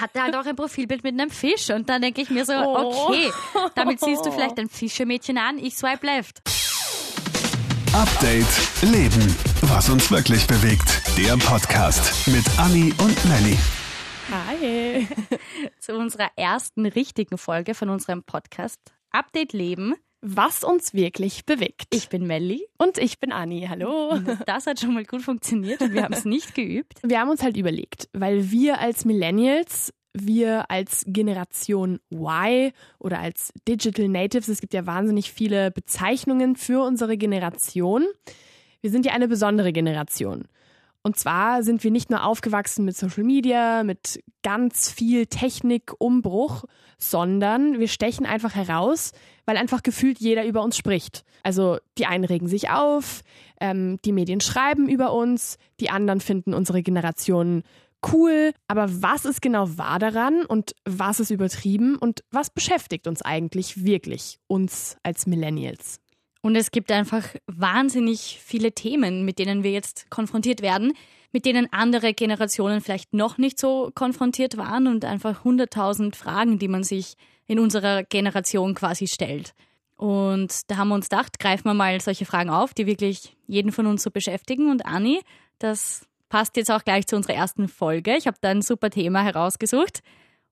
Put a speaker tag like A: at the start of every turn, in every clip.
A: hatte halt auch ein Profilbild mit einem Fisch und dann denke ich mir so,
B: Oh.
A: okay, damit siehst du vielleicht ein Fischemädchen an, ich swipe left.
C: Update Leben. Was uns wirklich bewegt. Der Podcast mit Anni und Nelly.
B: Hi.
A: Zu unserer ersten richtigen Folge von unserem Podcast Update Leben.
B: Was uns wirklich bewegt.
A: Ich bin Melli.
B: und ich bin Anni. Hallo.
A: Das hat schon mal gut funktioniert und wir haben es nicht geübt.
B: Wir haben uns halt überlegt, weil wir als Millennials, wir als Generation Y oder als Digital Natives, es gibt ja wahnsinnig viele Bezeichnungen für unsere Generation. Wir sind ja eine besondere Generation. Und zwar sind wir nicht nur aufgewachsen mit Social Media, mit ganz viel Technikumbruch, sondern wir stechen einfach heraus, weil einfach gefühlt jeder über uns spricht. Also die einen regen sich auf, ähm, die Medien schreiben über uns, die anderen finden unsere Generation cool. Aber was ist genau wahr daran und was ist übertrieben und was beschäftigt uns eigentlich wirklich, uns als Millennials?
A: Und es gibt einfach wahnsinnig viele Themen, mit denen wir jetzt konfrontiert werden, mit denen andere Generationen vielleicht noch nicht so konfrontiert waren und einfach hunderttausend Fragen, die man sich in unserer Generation quasi stellt. Und da haben wir uns gedacht, greifen wir mal solche Fragen auf, die wirklich jeden von uns so beschäftigen. Und Anni, das passt jetzt auch gleich zu unserer ersten Folge. Ich habe da ein super Thema herausgesucht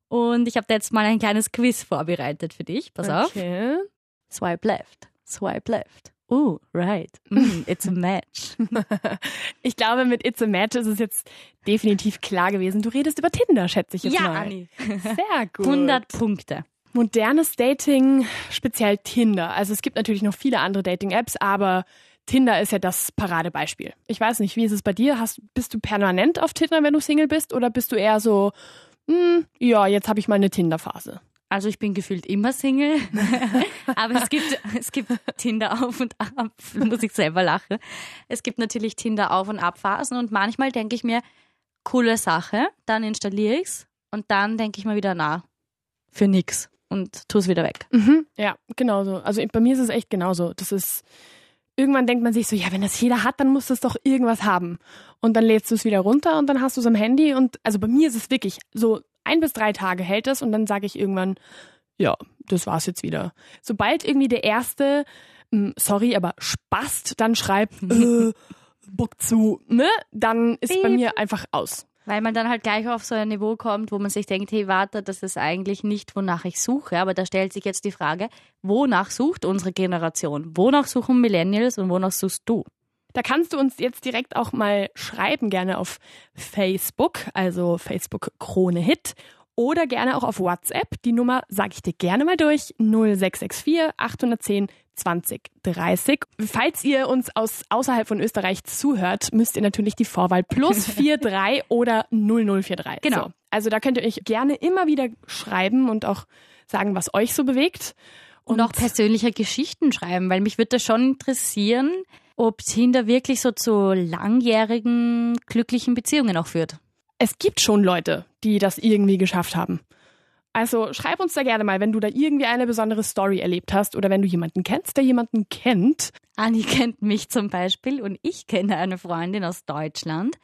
A: und ich habe da jetzt mal ein kleines Quiz vorbereitet für dich. Pass auf.
B: Okay.
A: Swipe left, swipe left. Oh, right. Mm, it's a match.
B: Ich glaube, mit It's a Match ist es jetzt definitiv klar gewesen. Du redest über Tinder, schätze ich jetzt
A: ja,
B: mal.
A: Anni.
B: Sehr gut.
A: 100 Punkte.
B: Modernes Dating, speziell Tinder. Also es gibt natürlich noch viele andere Dating-Apps, aber Tinder ist ja das Paradebeispiel. Ich weiß nicht, wie ist es bei dir? Hast, bist du permanent auf Tinder, wenn du Single bist? Oder bist du eher so, hm, ja, jetzt habe ich mal eine Tinder-Phase?
A: Also ich bin gefühlt immer Single, aber es gibt, es gibt Tinder auf und ab, muss ich selber lachen. Es gibt natürlich Tinder auf und ab Phasen und manchmal denke ich mir, coole Sache, dann installiere ich's und dann denke ich mir wieder, na, für nix und tu es wieder weg.
B: Mhm, ja, genauso. Also bei mir ist es echt genauso. Das ist, irgendwann denkt man sich so, ja, wenn das jeder hat, dann muss das doch irgendwas haben. Und dann lädst du es wieder runter und dann hast du es am Handy und also bei mir ist es wirklich so ein bis drei Tage hält es und dann sage ich irgendwann, ja, das war's jetzt wieder. Sobald irgendwie der erste, mm, sorry, aber spast, dann schreibt, äh, Bock zu, ne, dann ist bei
A: Piep.
B: mir einfach aus.
A: Weil man dann halt gleich auf so ein Niveau kommt, wo man sich denkt, hey, warte, das ist eigentlich nicht, wonach ich suche. Aber da stellt sich jetzt die Frage, wonach sucht unsere Generation? Wonach suchen Millennials und wonach suchst du?
B: Da kannst du uns jetzt direkt auch mal schreiben, gerne auf Facebook, also Facebook Krone Hit. Oder gerne auch auf WhatsApp. Die Nummer sage ich dir gerne mal durch. 0664 810 20 30. Falls ihr uns aus außerhalb von Österreich zuhört, müsst ihr natürlich die Vorwahl plus 43 oder 0043.
A: Genau.
B: So. Also da könnt ihr euch gerne immer wieder schreiben und auch sagen, was euch so bewegt.
A: Und auch persönliche Geschichten schreiben, weil mich würde das schon interessieren, ob Tinder wirklich so zu langjährigen, glücklichen Beziehungen auch führt.
B: es gibt schon Leute, die das irgendwie geschafft haben. Also schreib uns da gerne mal, wenn du da irgendwie eine besondere Story erlebt hast oder wenn du jemanden kennst, der jemanden kennt.
A: Anni kennt mich zum Beispiel und ich kenne eine Freundin aus Deutschland.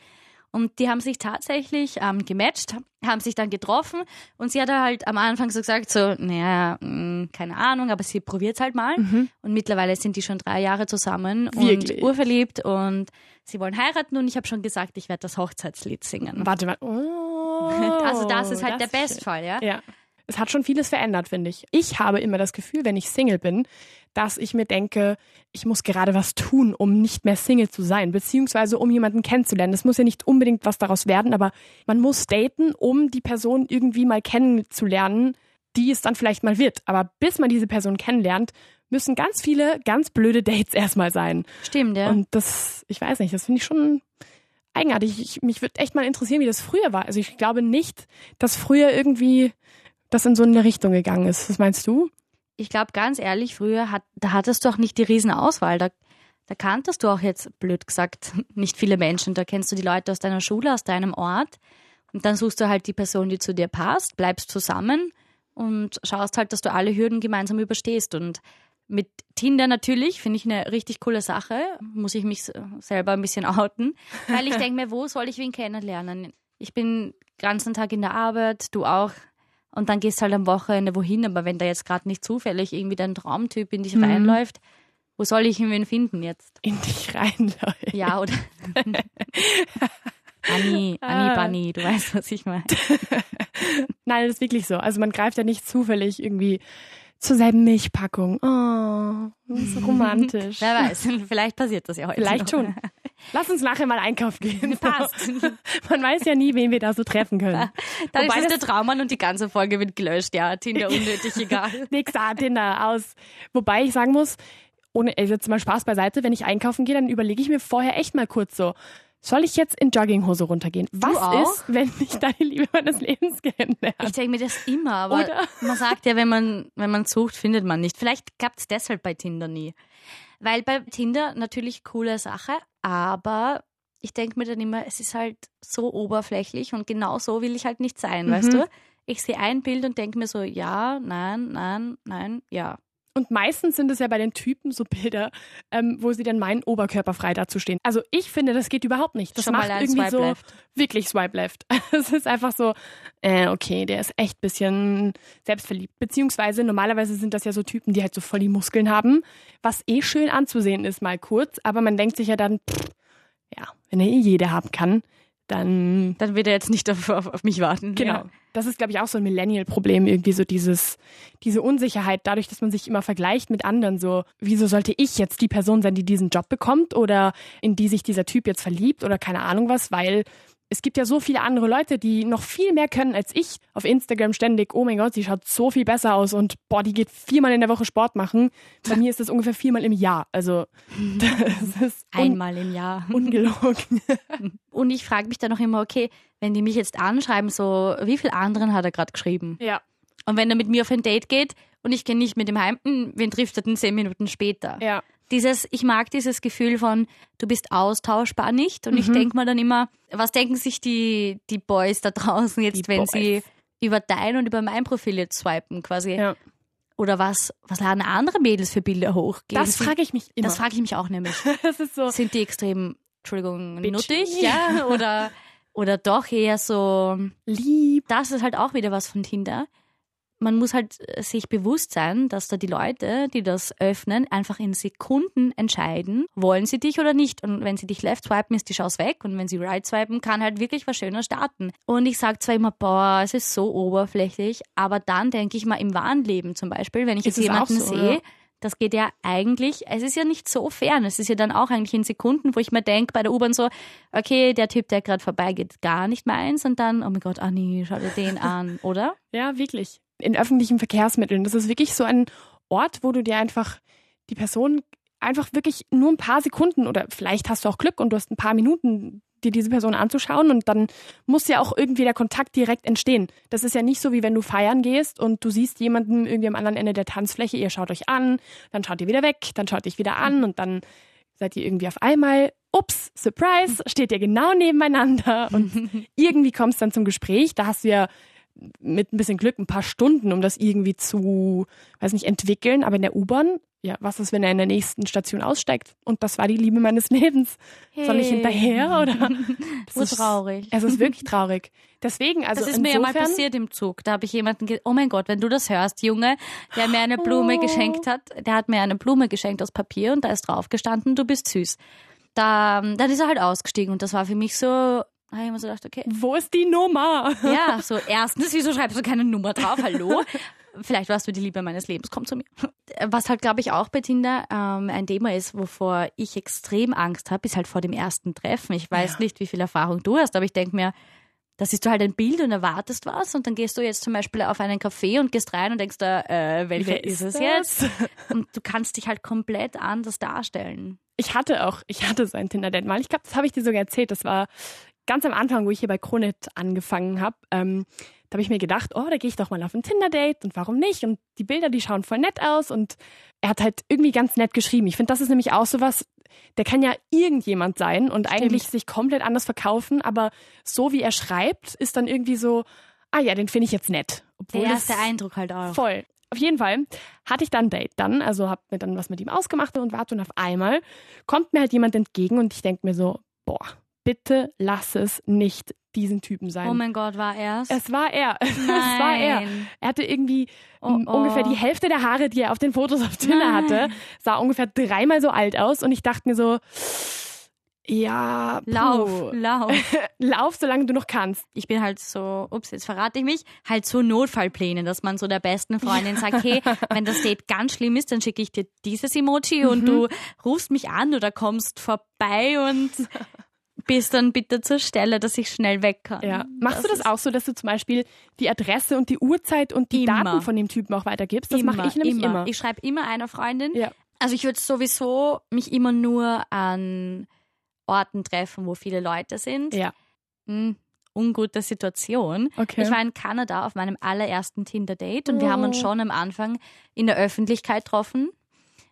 A: Und die haben sich tatsächlich ähm, gematcht, haben sich dann getroffen und sie hat halt am Anfang so gesagt, so, naja, mh, keine Ahnung, aber sie probiert halt mal. Und mittlerweile sind die schon drei Jahre zusammen
B: Wirklich?
A: und urverliebt und sie wollen heiraten und ich habe schon gesagt, ich werde das Hochzeitslied singen.
B: Warte mal. Oh,
A: Also das ist halt
B: das
A: der Bestfall, ja?
B: Ja. Es hat schon vieles verändert, finde ich. Ich habe immer das Gefühl, wenn ich Single bin, dass ich mir denke, ich muss gerade was tun, um nicht mehr Single zu sein, beziehungsweise um jemanden kennenzulernen. Das muss ja nicht unbedingt was daraus werden, aber man muss daten, um die Person irgendwie mal kennenzulernen, die es dann vielleicht mal wird. Aber bis man diese Person kennenlernt, müssen ganz viele ganz blöde Dates erstmal sein.
A: Stimmt, ja.
B: Und das, ich weiß nicht, das finde ich schon eigenartig. Ich, mich würde echt mal interessieren, wie das früher war. Also ich glaube nicht, dass früher irgendwie das in so eine Richtung gegangen ist. Was meinst du?
A: ich glaube ganz ehrlich, früher hat, da hattest du auch nicht die Riesenauswahl. Da, da kanntest du auch jetzt, blöd gesagt, nicht viele Menschen. Da kennst du die Leute aus deiner Schule, aus deinem Ort. Und dann suchst du halt die Person, die zu dir passt, bleibst zusammen und schaust halt, dass du alle Hürden gemeinsam überstehst. Und mit Tinder natürlich finde ich eine richtig coole Sache. Muss ich mich selber ein bisschen outen. Weil ich denke mir, wo soll ich wen kennenlernen? Ich bin ganzen Tag in der Arbeit, du auch. Und dann gehst halt am Wochenende wohin, aber wenn da jetzt gerade nicht zufällig irgendwie dein Traumtyp in dich
B: Mhm.
A: reinläuft, wo soll ich ihn finden jetzt?
B: In dich reinläuft.
A: Ja, oder? Anni, Anni
B: Ah.
A: Bunny, du weißt, was ich meine.
B: Nein, das ist wirklich so. Also man greift ja nicht zufällig irgendwie zur selben Milchpackung. Oh, das ist so romantisch.
A: Wer weiß, vielleicht passiert das ja heute.
B: Vielleicht
A: noch.
B: schon. Lass uns nachher mal einkaufen gehen.
A: Passt.
B: Man weiß ja nie, wen wir da so treffen können.
A: Dann
B: Wobei
A: ist der Traummann und die ganze Folge wird gelöscht. Ja, Tinder unnötig, egal.
B: Nix da, Tinder aus. Wobei ich sagen muss, ohne ey, jetzt mal Spaß beiseite, wenn ich einkaufen gehe, dann überlege ich mir vorher echt mal kurz so, soll ich jetzt in Jogginghose runtergehen? Was ist, wenn ich da die Liebe meines Lebens kennenlerne?
A: Ich denke mir das immer, aber
B: Oder?
A: man sagt ja, wenn man, wenn man sucht, findet man nicht. Vielleicht klappt es deshalb bei Tinder nie. Weil bei Tinder natürlich coole Sache, aber ich denke mir dann immer, es ist halt so oberflächlich und genau so will ich halt nicht sein,
B: Mhm.
A: weißt du? Ich sehe ein Bild und denke mir so, ja, nein, nein, nein, ja.
B: Und meistens sind es ja bei den Typen so Bilder, ähm, wo sie dann meinen, oberkörperfrei dazustehen. Also ich finde, das geht überhaupt nicht. Das
A: Schon
B: macht irgendwie so
A: left.
B: wirklich Swipe Left. Es ist einfach so, äh, okay, der ist echt bisschen selbstverliebt. Beziehungsweise normalerweise sind das ja so Typen, die halt so voll die Muskeln haben, was eh schön anzusehen ist, mal kurz. Aber man denkt sich ja dann, pff, ja, wenn er eh jede haben kann, dann
A: Dann wird er jetzt nicht auf, auf, auf mich warten.
B: Genau.
A: Ja.
B: Das ist, glaube ich, auch so ein Millennial-Problem, irgendwie so dieses, diese Unsicherheit, dadurch, dass man sich immer vergleicht mit anderen, so, wieso sollte ich jetzt die Person sein, die diesen Job bekommt oder in die sich dieser Typ jetzt verliebt oder keine Ahnung was, weil es gibt ja so viele andere Leute, die noch viel mehr können als ich. Auf Instagram ständig, oh mein Gott, sie schaut so viel besser aus und boah, die geht viermal in der Woche Sport machen. Bei mir ist das ungefähr viermal im Jahr. Also, das ist
A: Einmal im Jahr.
B: ungelogen.
A: Und ich frage mich dann noch immer, okay, wenn die mich jetzt anschreiben, so, wie viel anderen hat er gerade geschrieben?
B: Ja.
A: Und wenn er mit mir auf ein Date geht und ich gehe nicht mit ihm heim, hm, wen trifft er denn zehn Minuten später?
B: Ja.
A: Dieses, ich mag dieses Gefühl von, du bist austauschbar nicht. Und ich denke mir dann immer, was denken sich die, die Boys da draußen jetzt,
B: Die
A: wenn
B: Boys.
A: sie über dein und über mein Profil jetzt swipen quasi?
B: Ja.
A: Oder was, was laden andere Mädels für Bilder hoch?
B: Das frage ich mich immer.
A: Das frage ich mich auch nämlich.
B: das ist so.
A: Sind die extrem, Entschuldigung,
B: Bitchy.
A: nuttig? Ja, oder, oder doch eher so,
B: Lieb.
A: das ist halt auch wieder was von Tinder. Man muss halt äh, sich bewusst sein, dass da die Leute, die das öffnen, einfach in Sekunden entscheiden, wollen sie dich oder nicht. Und wenn sie dich left swipen, ist die Chance weg. Und wenn sie right swipen, kann halt wirklich was Schöner starten. Und ich sage zwar immer, boah, es ist so oberflächlich, aber dann denke ich mal im wahren Leben zum Beispiel, wenn ich
B: Ist
A: jetzt jemanden
B: so,
A: sehe, das geht ja eigentlich, es ist ja nicht so fern. Es ist ja dann auch eigentlich in Sekunden, wo ich mir denke bei der U-Bahn so, okay, der Typ, der gerade vorbeigeht, gar nicht meins. Und dann, oh mein Gott, ah nee, schau dir den an, oder?
B: Ja, wirklich. In öffentlichen Verkehrsmitteln. Das ist wirklich so ein Ort, wo du dir einfach die Person einfach wirklich nur ein paar Sekunden oder vielleicht hast du auch Glück und du hast ein paar Minuten, dir diese Person anzuschauen und dann muss ja auch irgendwie der Kontakt direkt entstehen. Das ist ja nicht so, wie wenn du feiern gehst und du siehst jemanden irgendwie am anderen Ende der Tanzfläche, ihr schaut euch an, dann schaut ihr wieder weg, dann schaut ihr wieder an und dann seid ihr irgendwie auf einmal, ups, Surprise, steht ihr genau nebeneinander und irgendwie kommt es dann zum Gespräch. Da hast du ja mit ein bisschen Glück ein paar Stunden, um das irgendwie zu, weiß nicht, entwickeln. Aber in der U-Bahn, ja, was ist, wenn er in der nächsten Station aussteigt? Und das war die Liebe meines Lebens. Soll ich
A: Hey.
B: hinterher oder? Das
A: So
B: ist-
A: traurig.
B: Es ist wirklich traurig. Deswegen, also
A: Das ist mir ja mal passiert im Zug. Da habe ich jemanden, oh mein Gott, wenn du das hörst, Junge, der mir eine Blume
B: Oh.
A: geschenkt hat, der hat mir eine Blume geschenkt aus Papier und da ist drauf gestanden, du bist süß. Da, dann ist er halt ausgestiegen und das war für mich so, da habe ich mir so gedacht, okay,
B: Wo ist die Nummer?
A: ja, so erstens, wieso schreibst du keine Nummer drauf? Hallo? Vielleicht warst du die Liebe meines Lebens, komm zu mir. Was halt, glaube ich, auch bei Tinder ähm, ein Thema ist, wovor ich extrem Angst habe, ist halt vor dem ersten Treffen. Ich weiß
B: Ja.
A: nicht, wie viel Erfahrung du hast, aber ich denke mir, da siehst du halt ein Bild und erwartest was und dann gehst du jetzt zum Beispiel auf einen Café und gehst rein und denkst da, äh, welcher
B: Wer
A: ist
B: ist
A: es
B: das?
A: jetzt? Und du kannst dich halt komplett anders darstellen.
B: Ich hatte auch, ich hatte so ein Tinder-Date mal. Ich glaube, das habe ich dir sogar erzählt. Das war ganz am Anfang, wo ich hier bei Kronet angefangen habe. Ähm, da habe ich mir gedacht, oh, da gehe ich doch mal auf ein Tinder-Date und warum nicht? Und die Bilder, die schauen voll nett aus und er hat halt irgendwie ganz nett geschrieben. Ich finde, das ist nämlich auch sowas, der kann ja irgendjemand sein und eigentlich sich komplett anders verkaufen, aber so wie er schreibt, ist dann irgendwie so, ah ja, den finde ich jetzt nett. Obwohl
A: Der erste Eindruck halt auch.
B: Voll. Auf jeden Fall hatte ich dann ein Date dann, also habe mir dann was mit ihm ausgemacht und warte und auf einmal kommt mir halt jemand entgegen und ich denke mir so, boah, bitte lass es nicht diesen Typen sein.
A: Oh mein Gott, war er's?
B: Es war er. Es
A: Nein.
B: war er. Er hatte irgendwie
A: Oh, oh.
B: ungefähr die Hälfte der Haare, die er auf den Fotos auf Tinder
A: Nein.
B: hatte, sah ungefähr dreimal so alt aus und ich dachte mir so, ja, puh,
A: Lauf, lauf.
B: lauf, solange du noch kannst.
A: Ich bin halt so, ups, jetzt verrate ich mich, halt so Notfallpläne, dass man so der besten Freundin sagt, hey, wenn das Date ganz schlimm ist, dann schicke ich dir dieses Emoji und du rufst mich an oder kommst vorbei und bist dann bitte zur Stelle, dass ich schnell weg kann.
B: Ja. Machst du das auch so, dass du zum Beispiel die Adresse und die Uhrzeit und die
A: Immer.
B: Daten von dem Typen auch weitergibst? Das mache ich nämlich immer.
A: Ich schreibe immer einer Freundin.
B: Ja.
A: Also ich würde sowieso mich immer nur an Orten treffen, wo viele Leute sind.
B: Ja.
A: Hm, ungute Situation.
B: Okay.
A: Ich war in Kanada auf meinem allerersten Tinder-Date und wir haben uns
B: Oh.
A: schon am Anfang in der Öffentlichkeit getroffen.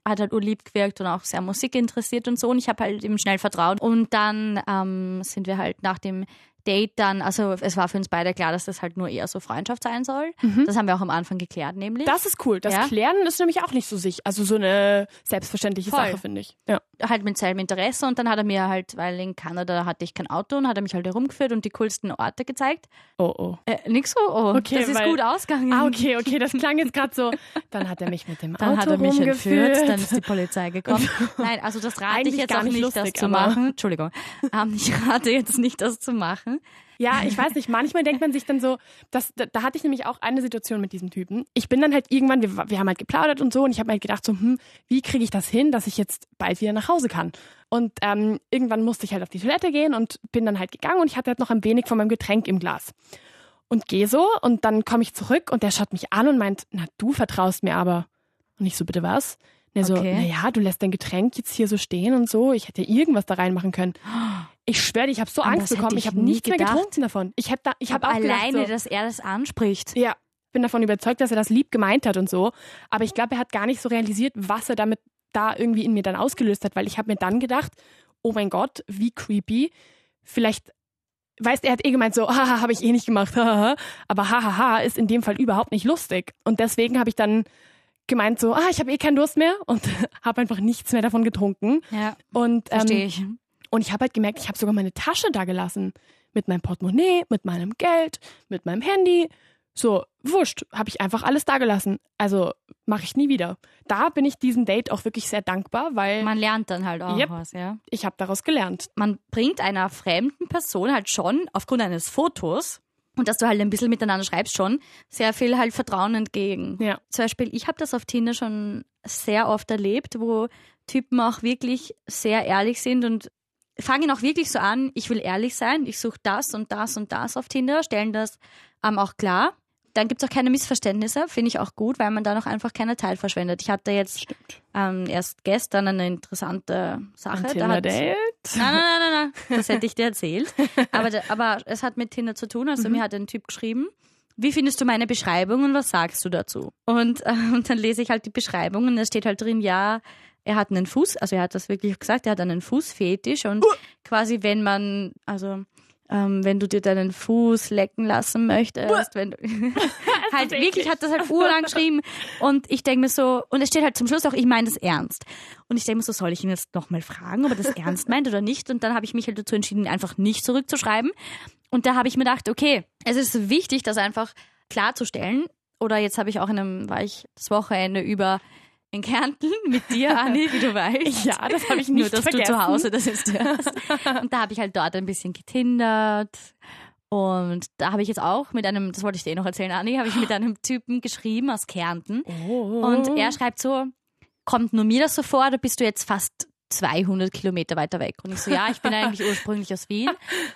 A: Hat halt urlieb gewirkt und auch sehr Musik interessiert und so. Und ich habe halt ihm schnell vertraut. Und dann ähm, sind wir halt nach dem Date dann, also es war für uns beide klar, dass das halt nur eher so Freundschaft sein soll. Das haben wir auch am Anfang geklärt, nämlich.
B: Mhm. Das ist cool. Das
A: Ja.
B: Klären ist nämlich auch nicht so sicher. Also so eine selbstverständliche
A: Voll.
B: Sache, finde ich. Ja.
A: halt mit seinem Interesse und dann hat er mir halt, weil in Kanada hatte ich kein Auto und hat er mich halt herumgeführt und die coolsten Orte gezeigt.
B: Oh, oh.
A: Äh, nix so, oh,
B: Okay,
A: das ist
B: weil-
A: gut ausgegangen.
B: Ah, okay, okay, das klang jetzt gerade so. Dann hat er mich mit dem
A: Dann
B: Auto
A: hat er mich entführt, dann ist die Polizei gekommen. Nein, also das rate
B: Eigentlich
A: ich jetzt
B: gar
A: auch
B: nicht lustig,
A: das zu machen. Entschuldigung. Ähm, ich rate jetzt nicht, das zu machen.
B: Ja, ich weiß nicht, manchmal denkt man sich dann so, das, da, da hatte ich nämlich auch eine Situation mit diesem Typen. Ich bin dann halt irgendwann, wir, wir haben halt geplaudert und so und ich habe mir halt gedacht so, hm, wie kriege ich das hin, dass ich jetzt bald wieder nach Hause kann? Und ähm, irgendwann musste ich halt auf die Toilette gehen und bin dann halt gegangen und ich hatte halt noch ein wenig von meinem Getränk im Glas. Und gehe so und dann komme ich zurück und der schaut mich an und meint, na du vertraust mir aber. Und ich so, bitte was? Und er so,
A: Okay.
B: naja, du lässt dein Getränk jetzt hier so stehen und so. Ich hätte ja irgendwas da reinmachen können. Ich schwöre dir, ich habe so
A: An
B: Angst bekommen.
A: ich
B: Ich habe nichts mehr
A: gedacht.
B: getrunken davon. Ich habe da, ich habe
A: Aber
B: auch gedacht,
A: alleine,
B: so,
A: dass er das anspricht.
B: ja, bin davon überzeugt, dass er das lieb gemeint hat und so. Aber ich glaube, er hat gar nicht so realisiert, was er damit da irgendwie in mir dann ausgelöst hat, weil ich habe mir dann gedacht, oh mein Gott, wie creepy. Vielleicht, weißt, er hat eh gemeint so, haha, habe ich eh nicht gemacht, haha. Aber hahaha ist in dem Fall überhaupt nicht lustig. Und deswegen habe ich dann gemeint so, ah, ich habe eh keinen Durst mehr und habe einfach nichts mehr davon getrunken.
A: Ja,
B: Und ähm,
A: verstehe ich.
B: Und ich habe halt gemerkt, ich habe sogar meine Tasche da gelassen. Mit meinem Portemonnaie, mit meinem Geld, mit meinem Handy. So, wurscht, habe ich einfach alles da gelassen. Also mache ich nie wieder. Da bin ich diesem Date auch wirklich sehr dankbar, weil
A: Man lernt dann halt auch
B: Yep.
A: was, ja.
B: ich habe daraus gelernt.
A: man bringt einer fremden Person halt schon aufgrund eines Fotos und dass du halt ein bisschen miteinander schreibst schon sehr viel halt Vertrauen entgegen.
B: Ja.
A: Zum Beispiel, ich habe das auf Tinder schon sehr oft erlebt, wo Typen auch wirklich sehr ehrlich sind und fangen auch wirklich so an, ich will ehrlich sein, ich suche das und das und das auf Tinder, stellen das ähm, auch klar. Dann gibt es auch keine Missverständnisse, finde ich auch gut, weil man da noch einfach keine Zeit verschwendet. Ich hatte jetzt ähm, erst gestern eine interessante Sache.
B: Ein
A: Da hat-
B: Tinder-Date?
A: Nein, nein, nein, nein, nein. Das hätte ich dir erzählt. Aber, aber es hat mit Tinder zu tun. Also mir hat ein Typ geschrieben, wie findest du meine Beschreibung und was sagst du dazu? Und, äh, und dann lese ich halt die Beschreibung und da steht halt drin, ja, er hat einen Fuß, also er hat das wirklich gesagt, er hat einen Fußfetisch und quasi wenn man, also ähm, wenn du dir deinen Fuß lecken lassen möchtest, wenn du halt wirklich hat das halt urlang geschrieben und ich denke mir so, und es steht halt zum Schluss auch, ich meine das ernst. Und ich denke mir so, soll ich ihn jetzt nochmal fragen, ob er das ernst meint oder nicht? Und dann habe ich mich halt dazu entschieden, einfach nicht zurückzuschreiben. Und da habe ich mir gedacht, okay, es ist wichtig, das einfach klarzustellen. Oder jetzt habe ich auch in einem, war ich das Wochenende über in Kärnten mit dir, Anni, wie du weißt.
B: Ja, das habe ich
A: Nur,
B: nicht
A: dass
B: vergessen.
A: du zu Hause das jetzt hörst. Und da habe ich halt dort ein bisschen getindert. Und da habe ich jetzt auch mit einem, das wollte ich dir eh noch erzählen, Anni, habe ich mit einem Typen geschrieben aus Kärnten.
B: Oh.
A: Und er schreibt so, kommt nur mir das so vor, oder bist du jetzt fast 200 Kilometer weiter weg? Und ich so, ja, ich bin eigentlich ursprünglich aus Wien.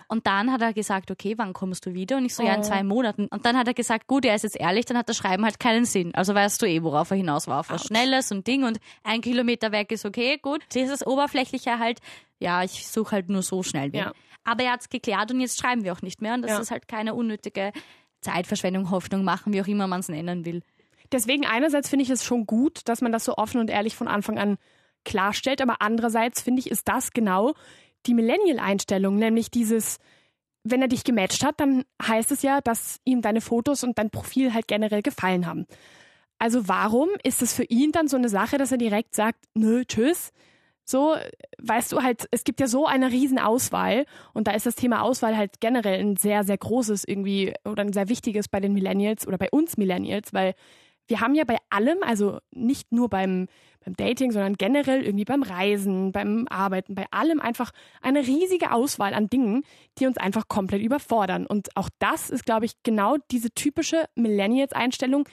A: Und dann hat er gesagt, okay, wann kommst du wieder? Und ich so, ja, in
B: Oh.
A: zwei Monaten. Und dann hat er gesagt, gut, er ist jetzt ehrlich, dann hat das Schreiben halt keinen Sinn. Also weißt du eh, worauf er hinaus war, auf was Schnelles und Ding. Und ein Kilometer weg ist okay, gut. Dieses Oberflächliche halt, ja, ich suche halt nur so schnell wen.
B: Ja.
A: Aber er hat es geklärt und jetzt schreiben wir auch nicht mehr. Und das
B: Ja.
A: ist halt keine unnötige Zeitverschwendung, Hoffnung machen, wie auch immer man es nennen will.
B: Deswegen einerseits finde ich es schon gut, dass man das so offen und ehrlich von Anfang an klarstellt, aber andererseits finde ich, ist das genau die Millennial-Einstellung, nämlich dieses, wenn er dich gematcht hat, dann heißt es ja, dass ihm deine Fotos und dein Profil halt generell gefallen haben. Also warum ist es für ihn dann so eine Sache, dass er direkt sagt, nö, tschüss, So, weißt du halt, es gibt ja so eine riesen Auswahl und da ist das Thema Auswahl halt generell ein sehr, sehr großes irgendwie oder ein sehr wichtiges bei den Millennials oder bei uns Millennials, weil wir haben ja bei allem, also nicht nur beim, beim Dating, sondern generell irgendwie beim Reisen, beim Arbeiten, bei allem einfach eine riesige Auswahl an Dingen, die uns einfach komplett überfordern. Und auch das ist, glaube ich, genau diese typische Millennials-Einstellung,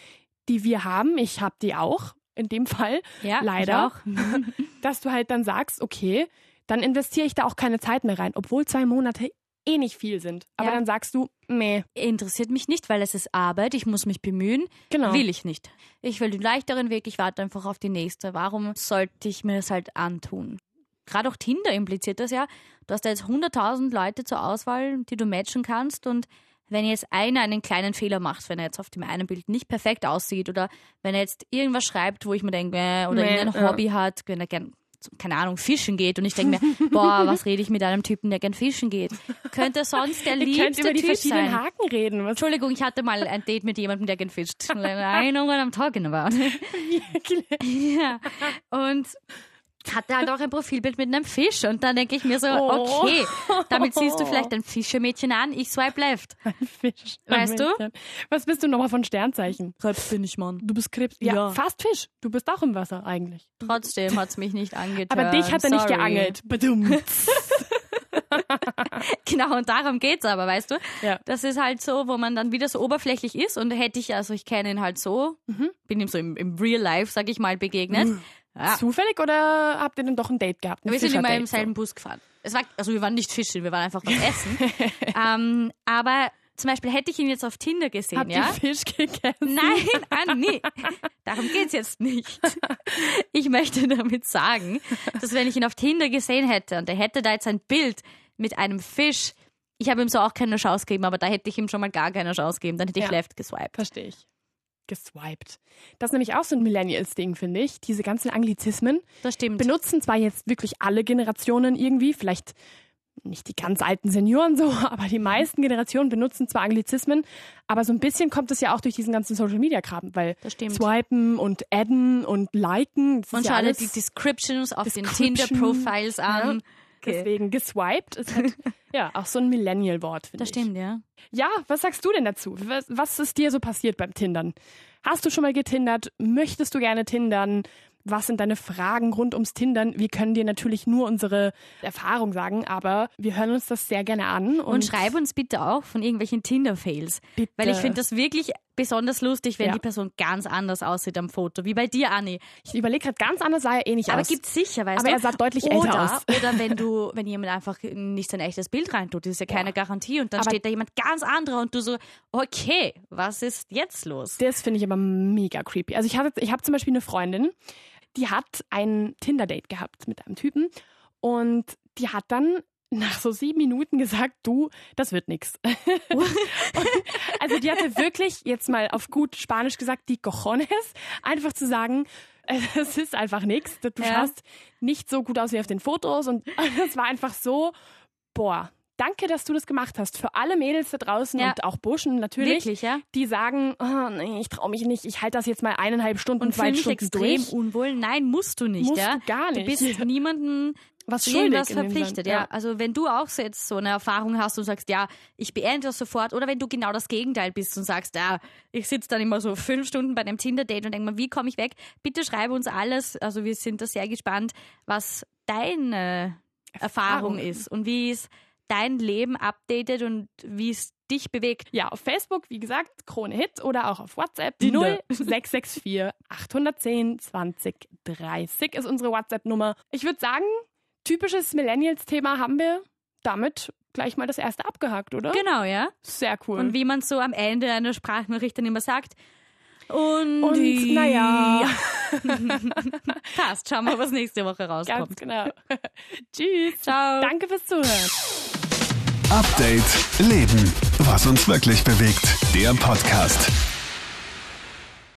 B: die wir haben. Ich habe die auch in dem Fall,
A: Ja,
B: leider, dass du halt dann sagst, okay, dann investiere ich da auch keine Zeit mehr rein, obwohl zwei Monate eh nicht viel sind. Aber
A: Ja.
B: dann sagst du, meh,
A: Interessiert mich nicht, weil es ist Arbeit, ich muss mich bemühen.
B: genau.
A: Will ich nicht. Ich will den leichteren Weg, ich warte einfach auf die nächste. Warum sollte ich mir das halt antun? Gerade auch Tinder impliziert das ja. Du hast da jetzt 100.000 Leute zur Auswahl, die du matchen kannst und wenn jetzt einer einen kleinen Fehler macht, wenn er jetzt auf dem einen Bild nicht perfekt aussieht oder wenn er jetzt irgendwas schreibt, wo ich mir denke, äh, oder
B: Nee,
A: irgendein
B: ja.
A: Hobby hat, wenn er gern, keine Ahnung, fischen geht und ich denke mir, boah, was rede ich mit einem Typen, der gern fischen geht? Könnte sonst der
B: Ihr könnt
A: liebste
B: über die
A: Typ
B: verschiedenen
A: sein.
B: Haken reden. Was
A: Entschuldigung, ich hatte mal ein Date mit jemandem, der gern fischt. I know what I'm talking about. ja. Und hatte halt auch ein Profilbild mit einem Fisch. Und dann denke ich mir so,
B: Oh.
A: okay, damit siehst du vielleicht ein Fischermädchen an, ich swipe left.
B: Fisch.
A: Weißt du?
B: Was bist du nochmal von Sternzeichen?
A: Krebs bin ich, Mann.
B: Du bist Krebs. Ja,
A: Ja.
B: fast Fisch. Du bist auch im Wasser eigentlich.
A: Trotzdem hat's mich nicht angetan.
B: Aber dich hat er nicht geangelt. Badum.
A: Genau, und darum geht's aber, weißt du?
B: Ja.
A: Das ist halt so, wo man dann wieder so oberflächlich ist und hätte ich, also ich kenne ihn halt so,
B: Mhm.
A: bin ihm so im, im Real Life, sag ich mal, begegnet. Ja.
B: Zufällig oder habt ihr denn doch ein Date gehabt? Ein
A: Wir sind immer im selben Bus gefahren. Es war, also wir waren nicht fischen, wir waren einfach was essen. ähm, aber zum Beispiel hätte ich ihn jetzt auf Tinder gesehen,
B: Habt
A: ja?
B: ihr Fisch gegessen?
A: Nein, Anni, darum geht's jetzt nicht. Ich möchte damit sagen, dass wenn ich ihn auf Tinder gesehen hätte und er hätte da jetzt ein Bild mit einem Fisch, ich habe ihm so auch keine Chance gegeben, aber da hätte ich ihm schon mal gar keine Chance gegeben, dann hätte ich
B: Ja.
A: left geswiped.
B: Verstehe ich. Geswiped. Das ist nämlich auch so ein Millennials-Ding, finde ich. Diese ganzen Anglizismen
A: Das stimmt.
B: benutzen zwar jetzt wirklich alle Generationen irgendwie, vielleicht nicht die ganz alten Senioren so, aber die meisten Generationen benutzen zwar Anglizismen, aber so ein bisschen kommt es ja auch durch diesen ganzen Social-Media-Kram, weil
A: Das stimmt.
B: swipen und adden und liken, das
A: Und
B: ist
A: schau
B: ja
A: die Descriptions auf den
B: Description,
A: Tinder-Profiles an. Okay.
B: deswegen geswiped ist halt ja auch so ein Millennial-Wort, finde
A: Das
B: ich.
A: stimmt, ja.
B: Ja, was sagst du denn dazu? Was, was ist dir so passiert beim Tindern? Hast du schon mal getindert? Möchtest du gerne tindern? Was sind deine Fragen rund ums Tindern? Wir können dir natürlich nur unsere Erfahrung sagen, aber wir hören uns das sehr gerne an. Und,
A: Und schreib uns bitte auch von irgendwelchen Tinder-Fails. Weil ich finde das wirklich besonders lustig, wenn
B: Ja.
A: die Person ganz anders aussieht am Foto. Wie bei dir, Anni.
B: ich überlege gerade, ganz anders sah er eh nicht
A: Aber
B: aus.
A: gibt's sicher, weißt
B: Aber
A: du?
B: er sah deutlich
A: oder,
B: älter aus.
A: Oder wenn du, wenn jemand einfach nicht sein echtes Bild reintut, das ist ja keine Garantie und dann
B: Aber-
A: steht da jemand ganz anderer und du so, okay, was ist jetzt los?
B: Das finde ich aber mega creepy. Also ich hatte, ich habe zum Beispiel eine Freundin, die hat ein Tinder-Date gehabt mit einem Typen und die hat dann nach so sieben Minuten gesagt, du, das wird nix. also die hatte wirklich, jetzt mal auf gut Spanisch gesagt, die Cojones, einfach zu sagen, es ist einfach nix. Du
A: Ja.
B: schaust nicht so gut aus wie auf den Fotos und es war einfach so, boah, danke, dass du das gemacht hast. Für alle Mädels da draußen
A: Ja.
B: und auch Burschen natürlich
A: Wirklich, ja?
B: die sagen, oh, nee, ich traue mich nicht, ich halte das jetzt mal eineinhalb Stunden,
A: Und
B: zwei Stunden
A: extrem
B: durch.
A: unwohl. Nein, musst du nicht,
B: Musst
A: ja?
B: du gar
A: Du
B: nicht.
A: bist niemanden
B: Was schuldig dem
A: verpflichtet, ja.
B: ja.
A: Also wenn du auch so jetzt so eine Erfahrung hast und sagst, ja, ich beende das sofort, oder wenn du genau das Gegenteil bist und sagst, ja, ich sitze dann immer so fünf Stunden bei einem Tinder-Date und denke mir, wie komme ich weg? Bitte schreibe uns alles. Also wir sind da sehr gespannt, was deine Erfahrung,
B: Erfahrung.
A: ist und wie es dein Leben updatet und wie es dich bewegt.
B: Ja, auf Facebook, wie gesagt, Krone Hit oder auch auf WhatsApp
A: Tinder.
B: 0664 810 20 30 ist unsere WhatsApp-Nummer. Ich würde sagen, typisches Millennials-Thema haben wir damit gleich mal das erste abgehakt, oder?
A: Genau, ja.
B: Sehr cool.
A: Und wie man so am Ende einer Sprachnachricht dann immer sagt, und,
B: Und, naja.
A: Passt, schauen wir, was nächste Woche
B: Ganz
A: rauskommt.
B: genau. Tschüss.
A: Ciao.
B: Danke fürs Zuhören.
C: Update Leben. Was uns wirklich bewegt. Der Podcast.